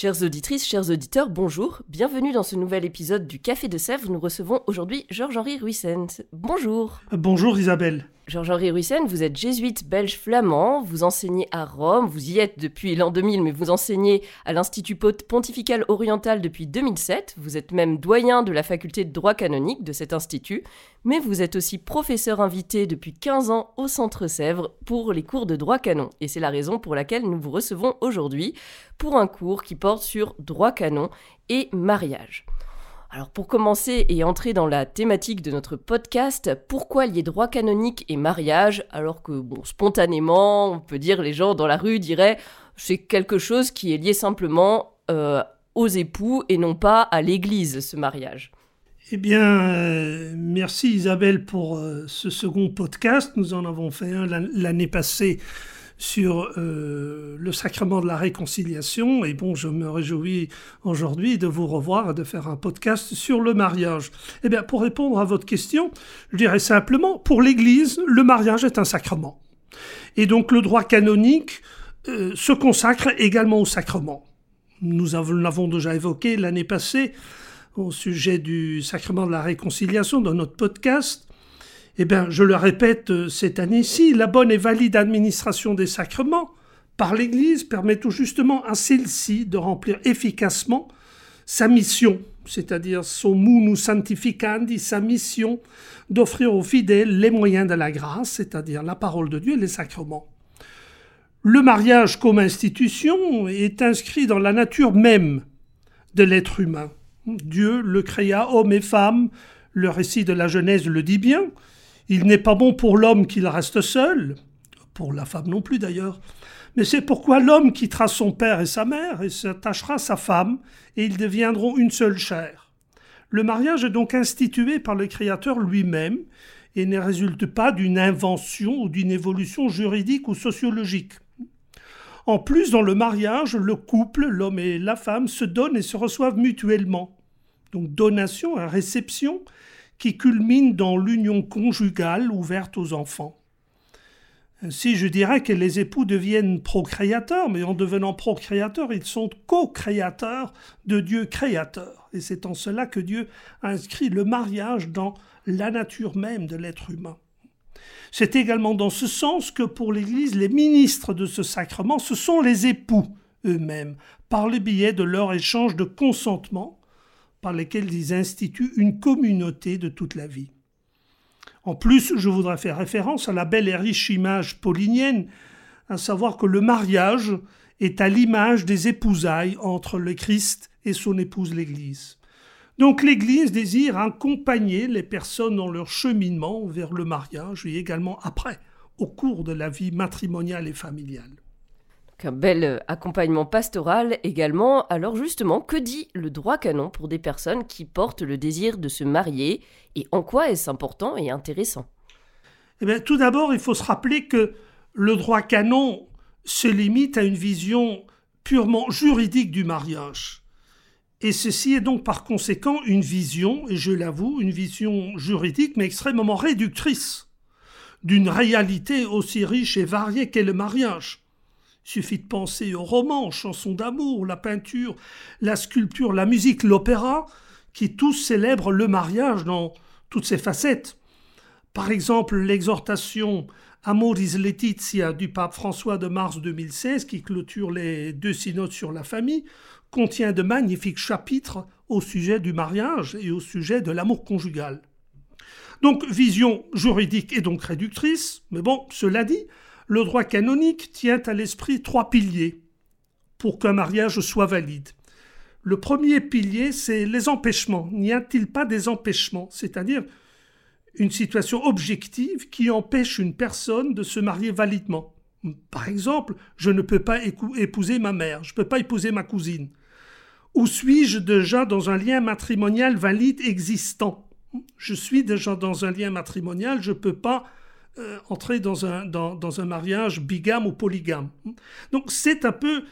Chères auditrices, chers auditeurs, bonjour. Bienvenue dans ce nouvel épisode du Café de Sèvres. Nous recevons aujourd'hui Georges-Henri Ruissens. Bonjour. Bonjour Isabelle. Georges-Henri Ruissens, vous êtes jésuite belge flamand, vous enseignez à Rome, vous y êtes depuis l'an 2000, mais vous enseignez à l'Institut pontifical oriental depuis 2007, vous êtes même doyen de la faculté de droit canonique de cet institut, mais vous êtes aussi professeur invité depuis 15 ans au Centre Sèvres pour les cours de droit canon, et c'est la raison pour laquelle nous vous recevons aujourd'hui pour un cours qui porte sur droit canon et mariage. Alors pour commencer et entrer dans la thématique de notre podcast, pourquoi lier droit canonique et mariage alors que bon spontanément on peut dire les gens dans la rue diraient c'est quelque chose qui est lié simplement euh, aux époux et non pas à l'Église ce mariage. Eh bien, euh, merci Isabelle pour euh, ce second podcast. Nous en avons fait un l'année passée sur euh, le sacrement de la réconciliation. Et bon, je me réjouis aujourd'hui de vous revoir et de faire un podcast sur le mariage. Eh bien, pour répondre à votre question, je dirais simplement, pour l'Église, le mariage est un sacrement. Et donc le droit canonique euh, se consacre également au sacrement. Nous l'avons déjà évoqué l'année passée au sujet du sacrement de la réconciliation dans notre podcast. Eh bien, je le répète euh, cette année-ci, la bonne et valide administration des sacrements par l'Église permet tout justement à celle-ci de remplir efficacement sa mission, c'est-à-dire son munus sanctificandi, sa mission d'offrir aux fidèles les moyens de la grâce, c'est-à-dire la parole de Dieu et les sacrements. Le mariage comme institution est inscrit dans la nature même de l'être humain. Dieu le créa homme et femme, le récit de la Genèse le dit bien, il n'est pas bon pour l'homme qu'il reste seul, pour la femme non plus d'ailleurs, mais c'est pourquoi l'homme quittera son père et sa mère et s'attachera à sa femme, et ils deviendront une seule chair. Le mariage est donc institué par le Créateur lui-même et ne résulte pas d'une invention ou d'une évolution juridique ou sociologique. En plus, dans le mariage, le couple, l'homme et la femme, se donnent et se reçoivent mutuellement. Donc donation et réception qui culmine dans l'union conjugale ouverte aux enfants. Ainsi, je dirais que les époux deviennent procréateurs, mais en devenant procréateurs, ils sont co-créateurs de Dieu créateur. Et c'est en cela que Dieu inscrit le mariage dans la nature même de l'être humain. C'est également dans ce sens que pour l'Église, les ministres de ce sacrement, ce sont les époux eux-mêmes, par le biais de leur échange de consentement par lesquels ils instituent une communauté de toute la vie. En plus, je voudrais faire référence à la belle et riche image paulinienne, à savoir que le mariage est à l'image des épousailles entre le Christ et son épouse l'Église. Donc l'Église désire accompagner les personnes dans leur cheminement vers le mariage et également après, au cours de la vie matrimoniale et familiale un bel euh, accompagnement pastoral également. Alors justement, que dit le droit canon pour des personnes qui portent le désir de se marier et en quoi est-ce important et intéressant? Eh bien, Tout d'abord, il faut se rappeler que le droit canon se limite à une vision purement juridique du mariage. Et ceci est donc par conséquent une vision, et je l'avoue, une vision juridique, mais extrêmement réductrice, d'une réalité aussi riche et variée qu'est le mariage. Suffit de penser aux romans, aux chansons d'amour, la peinture, la sculpture, la musique, l'opéra, qui tous célèbrent le mariage dans toutes ses facettes. Par exemple, l'exhortation Amoris Laetitia du pape François de mars 2016, qui clôture les deux synodes sur la famille, contient de magnifiques chapitres au sujet du mariage et au sujet de l'amour conjugal. Donc, vision juridique et donc réductrice, mais bon, cela dit, le droit canonique tient à l'esprit trois piliers pour qu'un mariage soit valide. Le premier pilier, c'est les empêchements. N'y a-t-il pas des empêchements, c'est-à-dire une situation objective qui empêche une personne de se marier validement Par exemple, je ne peux pas épouser ma mère, je ne peux pas épouser ma cousine. Ou suis-je déjà dans un lien matrimonial valide existant? Je suis déjà dans un lien matrimonial, je ne peux pas euh, entrer dans un, dans un mariage bigame ou polygame. Donc c'est un peu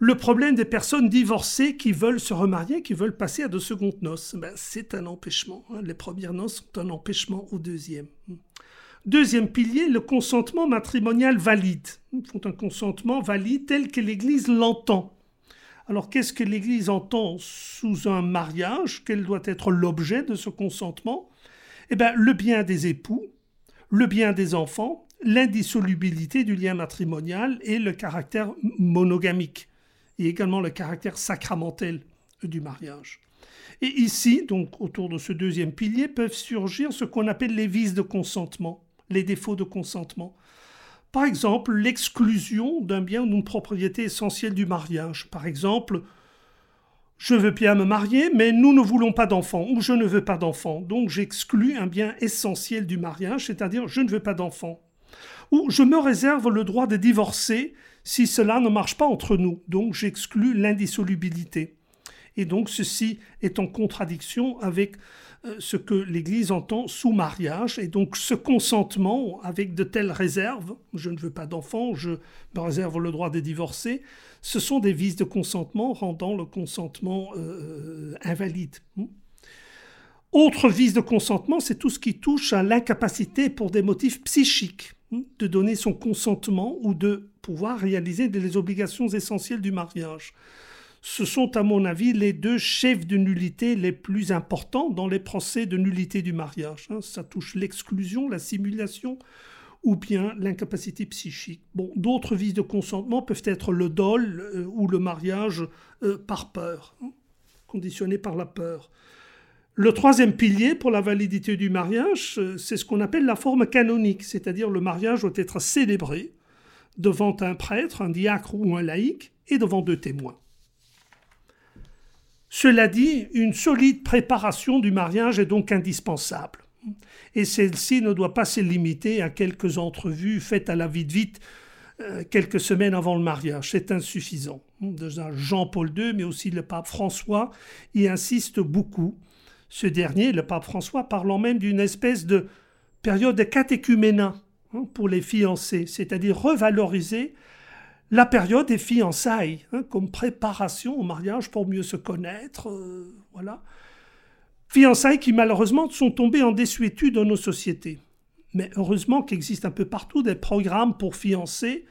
le problème des personnes divorcées qui veulent se remarier, qui veulent passer à de secondes noces, ben, c'est un empêchement. Hein. Les premières noces sont un empêchement au deuxième. Deuxième pilier, le consentement matrimonial valide. Il faut un consentement valide tel que l'Église l'entend. Alors qu'est-ce que l'Église entend sous un mariage? Quel doit être l'objet de ce consentement? Eh bien, le bien des époux, le bien des enfants, l'indissolubilité du lien matrimonial et le caractère monogamique et également le caractère sacramentel du mariage. Et ici, donc autour de ce deuxième pilier, peuvent surgir ce qu'on appelle les vices de consentement, les défauts de consentement. Par exemple, l'exclusion d'un bien ou d'une propriété essentielle du mariage. Par exemple, je veux bien me marier, mais nous ne voulons pas d'enfants, ou je ne veux pas d'enfants. Donc j'exclus un bien essentiel du mariage, c'est-à-dire je ne veux pas d'enfants. Ou je me réserve le droit de divorcer si cela ne marche pas entre nous. Donc j'exclus l'indissolubilité. Et donc ceci est en contradiction avec euh, ce que l'Église entend sous mariage. Et donc ce consentement avec de telles réserves, je ne veux pas d'enfants, je me réserve le droit de divorcer, ce sont des vices de consentement rendant le consentement euh, invalide. Autre vice de consentement, c'est tout ce qui touche à l'incapacité pour des motifs psychiques de donner son consentement ou de pouvoir réaliser les obligations essentielles du mariage. Ce sont, à mon avis, les deux chefs de nullité les plus importants dans les procès de nullité du mariage. Hein. Ça touche l'exclusion, la simulation ou bien l'incapacité psychique. Bon, d'autres vices de consentement peuvent être le dol euh, ou le mariage euh, par peur, hein, conditionné par la peur. Le troisième pilier pour la validité du mariage, euh, c'est ce qu'on appelle la forme canonique, c'est-à-dire le mariage doit être célébré devant un prêtre, un diacre ou un laïc, et devant deux témoins. Cela dit, une solide préparation du mariage est donc indispensable. Et celle-ci ne doit pas se limiter à quelques entrevues faites à la vite-vite euh, quelques semaines avant le mariage. C'est insuffisant. Jean-Paul II, mais aussi le pape François, y insiste beaucoup ce dernier, le pape François, parlant même d'une espèce de période de catéchuménat hein, pour les fiancés, c'est-à-dire revaloriser la période des fiançailles hein, comme préparation au mariage pour mieux se connaître. Euh, voilà. Fiançailles qui malheureusement sont tombées en désuétude dans nos sociétés. Mais heureusement qu'il existe un peu partout des programmes pour fiancés.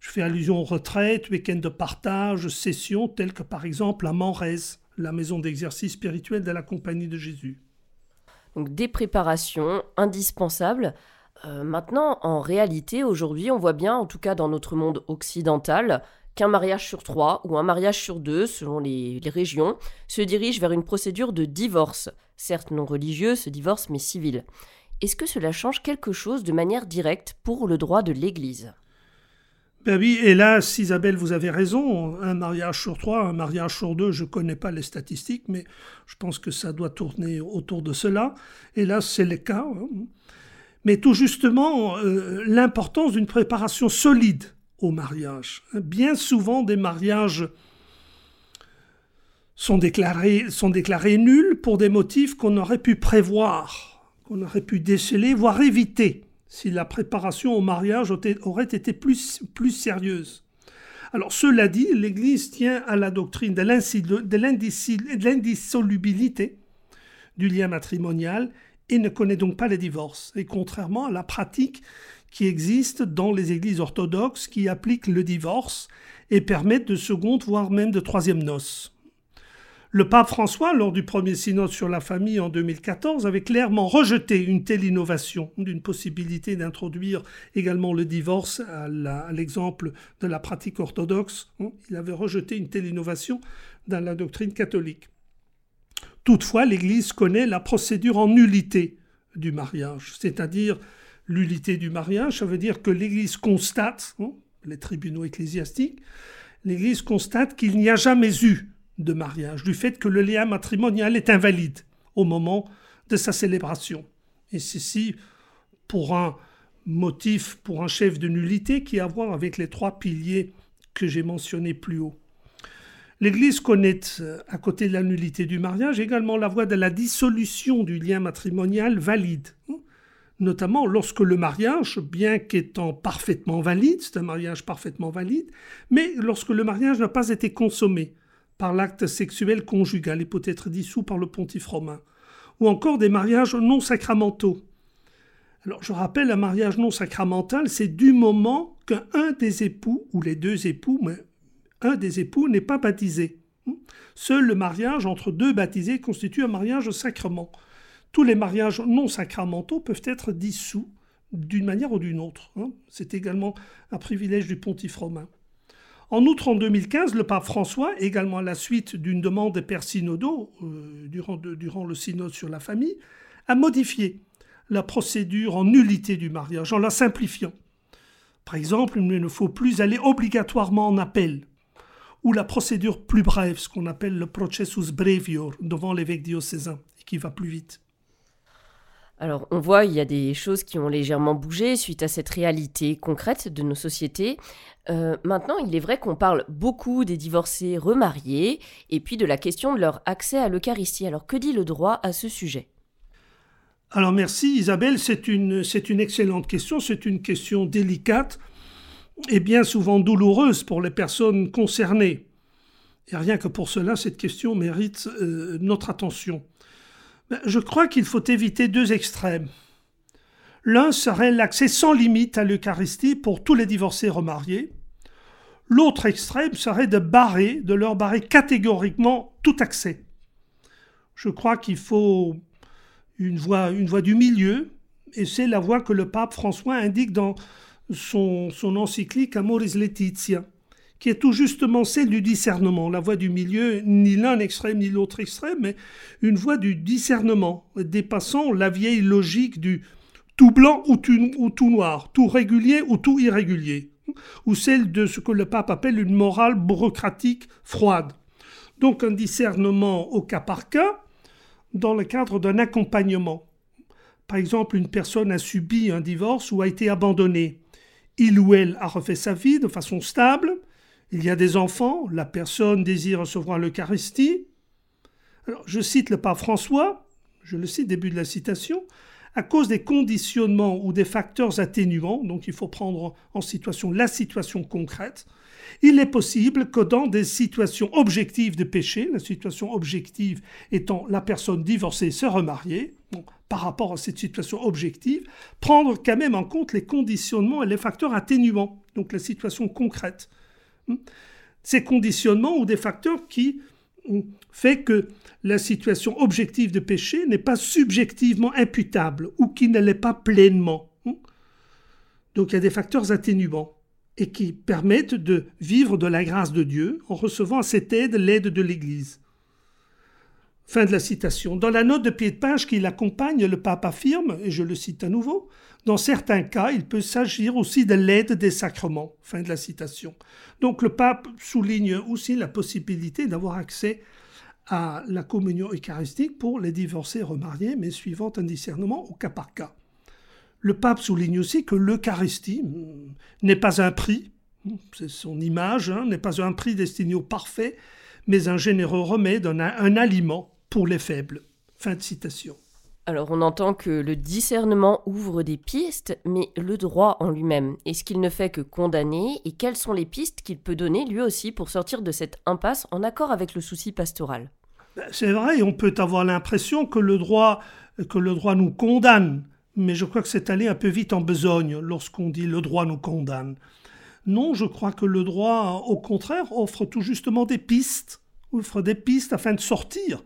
Je fais allusion aux retraites, week-ends de partage, sessions, telles que par exemple à Manresa la maison d'exercice spirituel de la Compagnie de Jésus. Donc des préparations indispensables. Euh, maintenant, en réalité, aujourd'hui, on voit bien, en tout cas dans notre monde occidental, qu'un mariage sur trois ou un mariage sur deux, selon les, régions, se dirige vers une procédure de divorce, certes non religieux, ce divorce, mais civil. Est-ce que cela change quelque chose de manière directe pour le droit de l'Église? Ben oui, hélas, Isabelle, vous avez raison. Un mariage sur trois, un mariage sur deux, je ne connais pas les statistiques, mais je pense que ça doit tourner autour de cela. Hélas, c'est le cas. Hein. Mais tout justement, euh, l'importance d'une préparation solide au mariage. Bien souvent, des mariages sont déclarés, nuls pour des motifs qu'on aurait pu prévoir, qu'on aurait pu déceler, voire éviter si la préparation au mariage aurait été plus sérieuse. Alors cela dit, l'Église tient à la doctrine de l'indissolubilité du lien matrimonial et ne connaît donc pas les divorces. Et contrairement à la pratique qui existe dans les églises orthodoxes qui appliquent le divorce et permettent de seconde, voire même de troisième noces. Le pape François, lors du premier synode sur la famille en 2014, avait clairement rejeté une telle innovation, d'une possibilité d'introduire également le divorce à l'exemple de la pratique orthodoxe. Hein. Il avait rejeté une telle innovation dans la doctrine catholique. Toutefois, l'Église connaît la procédure en nullité du mariage, c'est-à-dire l'ullité du mariage, ça veut dire que l'Église constate, hein, les tribunaux ecclésiastiques, l'Église constate qu'il n'y a jamais eu de mariage, du fait que le lien matrimonial est invalide au moment de sa célébration. Et ceci pour un motif pour un chef de nullité qui a à voir avec les trois piliers que j'ai mentionnés plus haut. L'Église connaît, euh, à côté de la nullité du mariage, également la voie de la dissolution du lien matrimonial valide, hein. notamment lorsque le mariage, bien qu'étant parfaitement valide, c'est un mariage parfaitement valide, mais lorsque le mariage n'a pas été consommé par l'acte sexuel conjugal et peut être dissous par le pontife romain, ou encore des mariages non sacramentaux. Alors je rappelle, un mariage non sacramental, c'est du moment qu'un des époux, ou les deux époux, mais un des époux n'est pas baptisé. Seul le mariage entre deux baptisés constitue un mariage sacrement. Tous les mariages non sacramentaux peuvent être dissous d'une manière ou d'une autre. Hein. C'est également un privilège du pontife romain. En outre, en 2015, le pape François, également à la suite d'une demande des pères synodaux euh, durant le synode sur la famille, a modifié la procédure en nullité du mariage en la simplifiant. Par exemple, il ne faut plus aller obligatoirement en appel ou la procédure plus brève, ce qu'on appelle le processus brevior devant l'évêque diocésain, qui va plus vite. Alors on voit, il y a des choses qui ont légèrement bougé suite à cette réalité concrète de nos sociétés. Euh, maintenant, il est vrai qu'on parle beaucoup des divorcés remariés et puis de la question de leur accès à l'Eucharistie. Alors que dit le droit à ce sujet? Alors merci Isabelle, c'est une, c'est une excellente question, c'est une question délicate et bien souvent douloureuse pour les personnes concernées. Et rien que pour cela, cette question mérite euh, notre attention. Ben, je crois qu'il faut éviter deux extrêmes. L'un serait l'accès sans limite à l'Eucharistie pour tous les divorcés remariés. L'autre extrême serait de barrer, de leur barrer catégoriquement tout accès. Je crois qu'il faut une voie, une voie du milieu, et c'est la voie que le pape François indique dans son, encyclique Amoris Laetitia, qui est tout justement celle du discernement, la voie du milieu, ni l'un extrême ni l'autre extrême, mais une voie du discernement, dépassant la vieille logique du tout blanc ou tout, ou tout noir, tout régulier ou tout irrégulier, ou celle de ce que le pape appelle une morale bureaucratique froide. Donc un discernement au cas par cas, dans le cadre d'un accompagnement. Par exemple, une personne a subi un divorce ou a été abandonnée il ou elle a refait sa vie de façon stable, il y a des enfants, la personne désire recevoir l'Eucharistie. Je cite le pape François, je le cite début de la citation, à cause des conditionnements ou des facteurs atténuants, donc il faut prendre en situation la situation concrète, il est possible que dans des situations objectives de péché, la situation objective étant la personne divorcée se remarier, par rapport à cette situation objective, prendre quand même en compte les conditionnements et les facteurs atténuants, donc la situation concrète. Hmm. Ces conditionnements ou des facteurs qui fait que la situation objective de péché n'est pas subjectivement imputable ou qui ne l'est pas pleinement. Hmm? Donc il y a des facteurs atténuants et qui permettent de vivre de la grâce de Dieu en recevant à cette aide l'aide de l'Église. Fin de la citation. Dans la note de pied de page qui l'accompagne, le pape affirme, et je le cite à nouveau, dans certains cas, il peut s'agir aussi de l'aide des sacrements. Fin de la citation. Donc le pape souligne aussi la possibilité d'avoir accès à la communion eucharistique pour les divorcés remariés, mais suivant un discernement au cas par cas. Le pape souligne aussi que l'Eucharistie hmm, n'est pas un prix, hmm, c'est son image, hein, n'est pas un prix destiné au parfait, mais un généreux remède, un, un aliment pour les faibles. Fin de citation. Alors on entend que le discernement ouvre des pistes, mais le droit en lui-même, est-ce qu'il ne fait que condamner? Et quelles sont les pistes qu'il peut donner lui aussi pour sortir de cette impasse en accord avec le souci pastoral? Ben, C'est vrai, on peut avoir l'impression que le droit que le droit nous condamne, mais je crois que c'est allé un peu vite en besogne lorsqu'on dit le droit nous condamne. Non, je crois que le droit, au contraire, offre tout justement des pistes, offre des pistes afin de sortir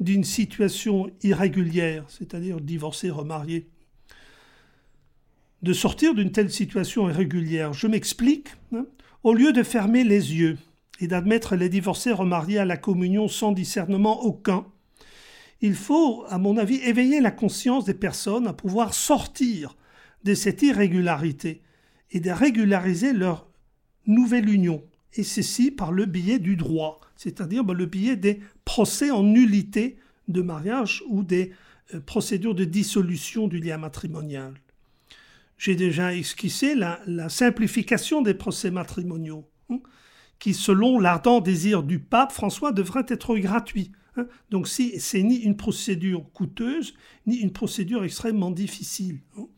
d'une situation irrégulière, c'est-à-dire divorcé, remarié, de sortir d'une telle situation irrégulière. Je m'explique. Hein. Au lieu de fermer les yeux et d'admettre les divorcés remariés à la communion sans discernement aucun, il faut, à mon avis, éveiller la conscience des personnes à pouvoir sortir de cette irrégularité et de régulariser leur nouvelle union, et ceci par le biais du droit c'est-à-dire ben, le biais des procès en nullité de mariage ou des euh, procédures de dissolution du lien matrimonial. J'ai déjà esquissé la, simplification des procès matrimoniaux, hein, qui, selon l'ardent désir du pape François, devrait être gratuit. Hein. Donc, si, c'est ni une procédure coûteuse, ni une procédure extrêmement difficile. Hein.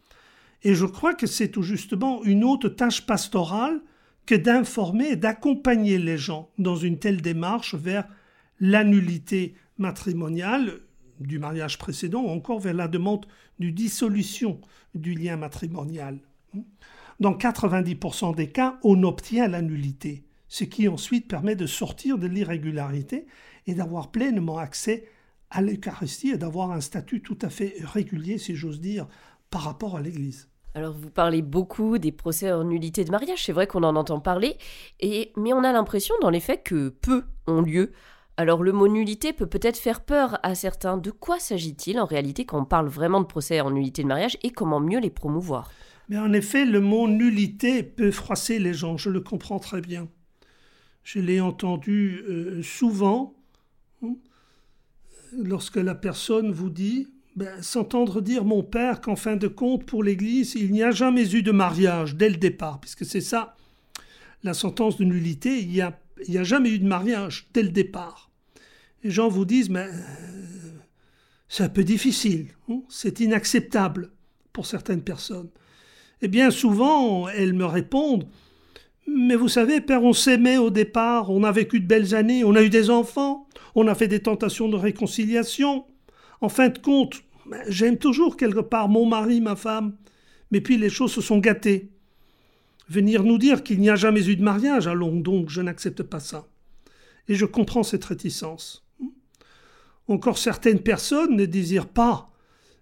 Et je crois que c'est tout justement une autre tâche pastorale d'informer et d'accompagner les gens dans une telle démarche vers l'annulité matrimoniale du mariage précédent ou encore vers la demande de dissolution du lien matrimonial. Dans 90% des cas, on obtient l'annulité, ce qui ensuite permet de sortir de l'irrégularité et d'avoir pleinement accès à l'Eucharistie et d'avoir un statut tout à fait régulier, si j'ose dire, par rapport à l'Église. Alors vous parlez beaucoup des procès en nullité de mariage, c'est vrai qu'on en entend parler, mais on a l'impression dans les faits que peu ont lieu. Alors le mot nullité peut peut-être faire peur à certains. De quoi s'agit-il en réalité quand on parle vraiment de procès en nullité de mariage et comment mieux les promouvoir? Mais en effet, le mot nullité peut froisser les gens, je le comprends très bien. Je l'ai entendu euh, souvent hein, lorsque la personne vous dit ben, s'entendre dire mon père qu'en fin de compte, pour l'Église, il n'y a jamais eu de mariage dès le départ, puisque c'est ça, la sentence de nullité, il n'y a, a jamais eu de mariage dès le départ. Les gens vous disent, mais euh, c'est un peu difficile, hein, c'est inacceptable pour certaines personnes. Et bien souvent, elles me répondent, mais vous savez, père, on s'aimait au départ, on a vécu de belles années, on a eu des enfants, on a fait des tentations de réconciliation, en fin de compte, ben, j'aime toujours quelque part mon mari, ma femme, mais puis les choses se sont gâtées. Venir nous dire qu'il n'y a jamais eu de mariage, allons donc, je n'accepte pas ça. Et je comprends cette réticence. Encore certaines personnes ne désirent pas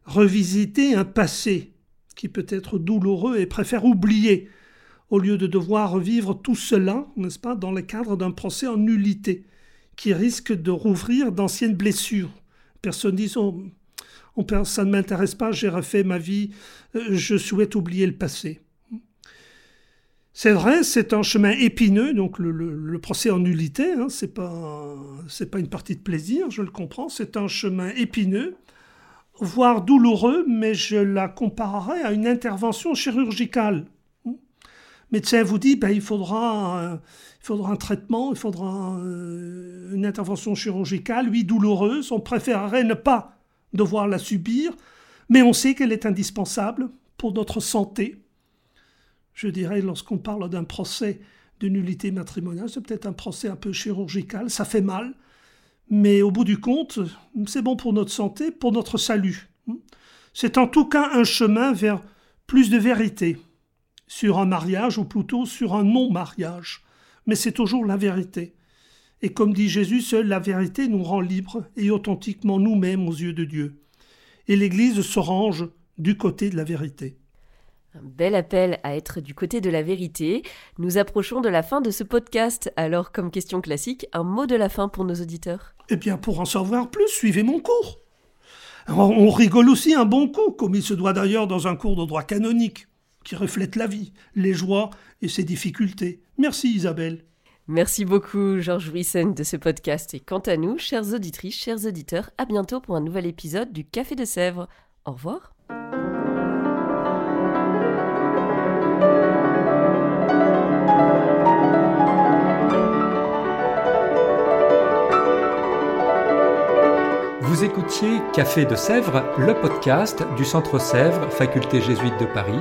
revisiter un passé qui peut être douloureux et préfèrent oublier au lieu de devoir revivre tout cela, n'est-ce pas, dans le cadre d'un procès en nullité qui risque de rouvrir d'anciennes blessures. Personne dit oh, ça ne m'intéresse pas, j'ai refait ma vie, euh, je souhaite oublier le passé. C'est vrai, c'est un chemin épineux, donc le, procès en nullité, hein, c'est pas une partie de plaisir, je le comprends, c'est un chemin épineux, voire douloureux, mais je la comparerais à une intervention chirurgicale. Médecin vous dit, ben, il faudra, euh, il faudra un traitement, il faudra euh, une intervention chirurgicale, oui, douloureuse, on préférerait ne pas devoir la subir, mais on sait qu'elle est indispensable pour notre santé. Je dirais, lorsqu'on parle d'un procès de nullité matrimoniale, c'est peut-être un procès un peu chirurgical, ça fait mal, mais au bout du compte, c'est bon pour notre santé, pour notre salut. C'est en tout cas un chemin vers plus de vérité sur un mariage ou plutôt sur un non-mariage mais c'est toujours la vérité. Et comme dit Jésus, seule la vérité nous rend libres et authentiquement nous-mêmes aux yeux de Dieu. Et l'Église se range du côté de la vérité. Un bel appel à être du côté de la vérité. Nous approchons de la fin de ce podcast, alors comme question classique, un mot de la fin pour nos auditeurs. Eh bien, pour en savoir plus, suivez mon cours. On rigole aussi un bon coup, comme il se doit d'ailleurs dans un cours de droit canonique, qui reflète la vie, les joies et ses difficultés. Merci Isabelle. Merci beaucoup Georges Wissen de ce podcast et quant à nous, chères auditrices, chers auditeurs, à bientôt pour un nouvel épisode du Café de Sèvres. Au revoir. Vous écoutiez Café de Sèvres, le podcast du Centre Sèvres, faculté jésuite de Paris,